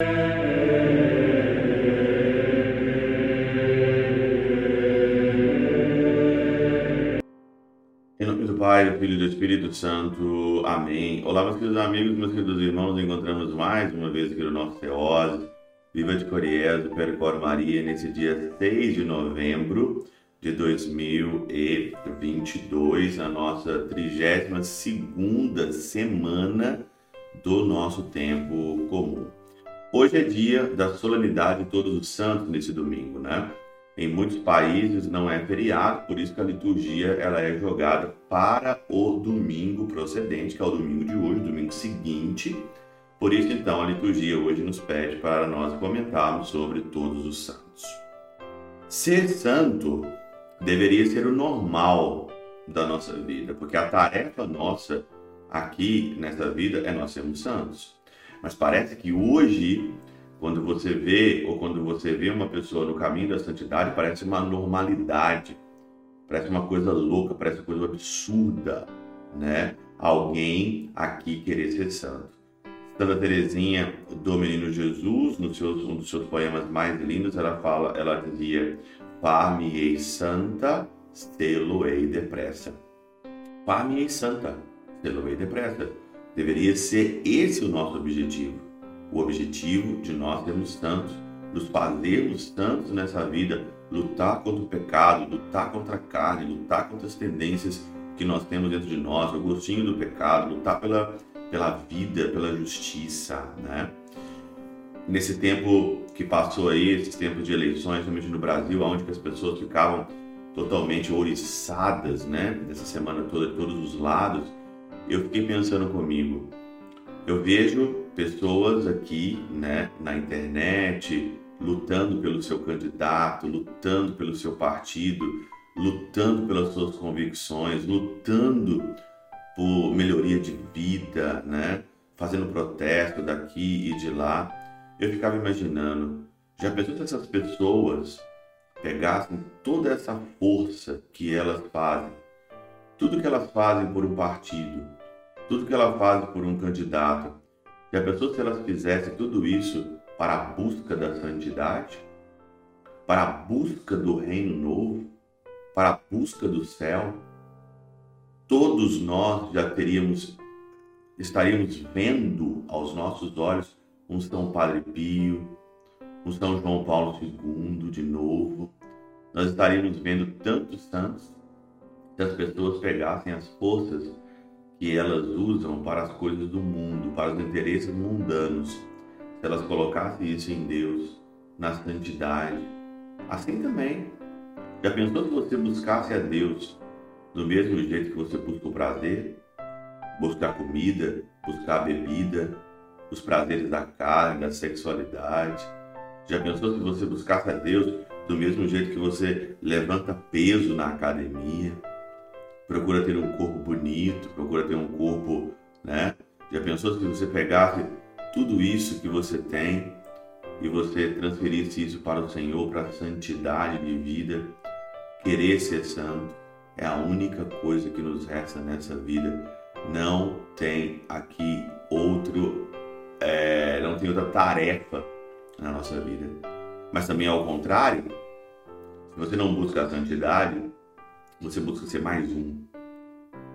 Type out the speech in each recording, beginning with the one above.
Em nome do Pai, do Filho e do Espírito Santo. Amém. Olá, meus queridos amigos, meus queridos irmãos. Encontramos mais uma vez aqui no nosso Teose. Viva de Coriés, Percor Maria, nesse dia 6 de novembro de 2022, a nossa 32 semana do nosso tempo comum. Hoje é dia da solenidade de Todos os Santos nesse domingo, né? Em muitos países não é feriado, por isso que a liturgia ela é jogada para o domingo procedente, que é o domingo de hoje, domingo seguinte. Por isso então a liturgia hoje nos pede para nós comentarmos sobre todos os santos. Ser santo deveria ser o normal da nossa vida, porque a tarefa nossa aqui nessa vida é nós sermos santos. Mas parece que hoje, quando você vê ou quando você vê uma pessoa no caminho da santidade, parece uma normalidade, parece uma coisa louca, parece uma coisa absurda, né? Alguém aqui querer ser santo. Santa Teresinha do Menino Jesus, no seu, um dos seus poemas mais lindos, ela fala, ela dizia: Far-me-ei santa, selo-ei depressa. Far-me-ei santa, selo-ei depressa. Deveria ser esse o nosso objetivo. O objetivo de nós sermos santos, nos fazermos santos nessa vida, lutar contra o pecado, lutar contra a carne, lutar contra as tendências que nós temos dentro de nós, o gostinho do pecado, lutar pela, pela vida, pela justiça, né? nesse tempo que passou aí, esses tempos de eleições, principalmente no Brasil, onde as pessoas ficavam totalmente ouriçadas, né? Nessa semana toda, de todos os lados, eu fiquei pensando comigo. Eu vejo pessoas aqui, né, na internet, lutando pelo seu candidato, lutando pelo seu partido, lutando pelas suas convicções, lutando por melhoria de vida, né? Fazendo protesto daqui e de lá eu ficava imaginando, já pensou se essas pessoas pegassem toda essa força que elas fazem, tudo que elas fazem por um partido, tudo que elas fazem por um candidato, já pensou se elas fizessem tudo isso para a busca da santidade, para a busca do reino novo, para a busca do céu? Todos nós já teríamos, estaríamos vendo aos nossos olhos um São Padre Pio, um São João Paulo II de novo. Nós estaríamos vendo tantos santos se as pessoas pegassem as forças que elas usam para as coisas do mundo, para os interesses mundanos, se elas colocassem isso em Deus, na santidade. Assim também, já pensou se você buscasse a Deus do mesmo jeito que você busca o prazer? Buscar comida, buscar bebida, os prazeres da carne, da sexualidade. Já pensou se você buscasse a Deus do mesmo jeito que você levanta peso na academia, procura ter um corpo bonito, procura ter um corpo, né? Já pensou se você pegasse tudo isso que você tem e você transferisse isso para o Senhor, para a santidade de vida, querer ser santo, é a única coisa que nos resta nessa vida. Não tem aqui outro é, não tem outra tarefa na nossa vida. Mas também ao contrário, se você não busca a santidade, você busca ser mais um,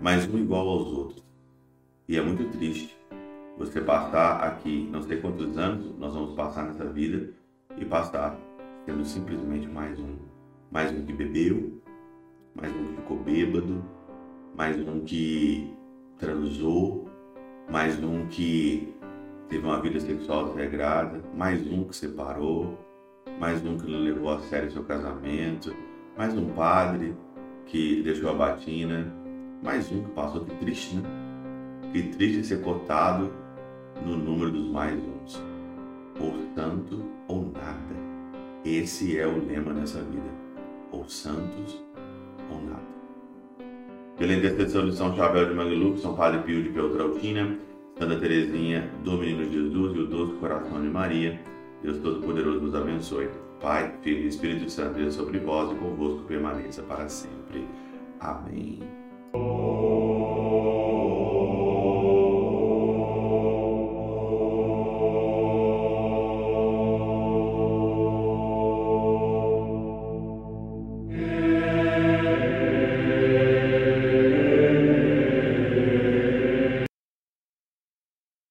mais um igual aos outros. E é muito triste você passar aqui, não sei quantos anos nós vamos passar nessa vida e passar sendo simplesmente mais um. Mais um que bebeu, mais um que ficou bêbado, mais um que transou, mais um que teve uma vida sexual desregrada, mais um que separou, mais um que não levou a sério seu casamento, mais um padre que deixou a batina, mais um que passou, que triste, né? Que triste ser cotado no número dos mais uns. Ou santo ou nada. Esse é o lema nessa vida. Ou santos ou nada. Pela intercessão de São Chabel de Mangluf, São Padre Pio de Peltrautina, Santa Teresinha do Menino Jesus e o doce coração de Maria, Deus Todo-Poderoso nos abençoe. Pai, Filho e Espírito Santo, Deus sobre vós e convosco permaneça para sempre. Amém.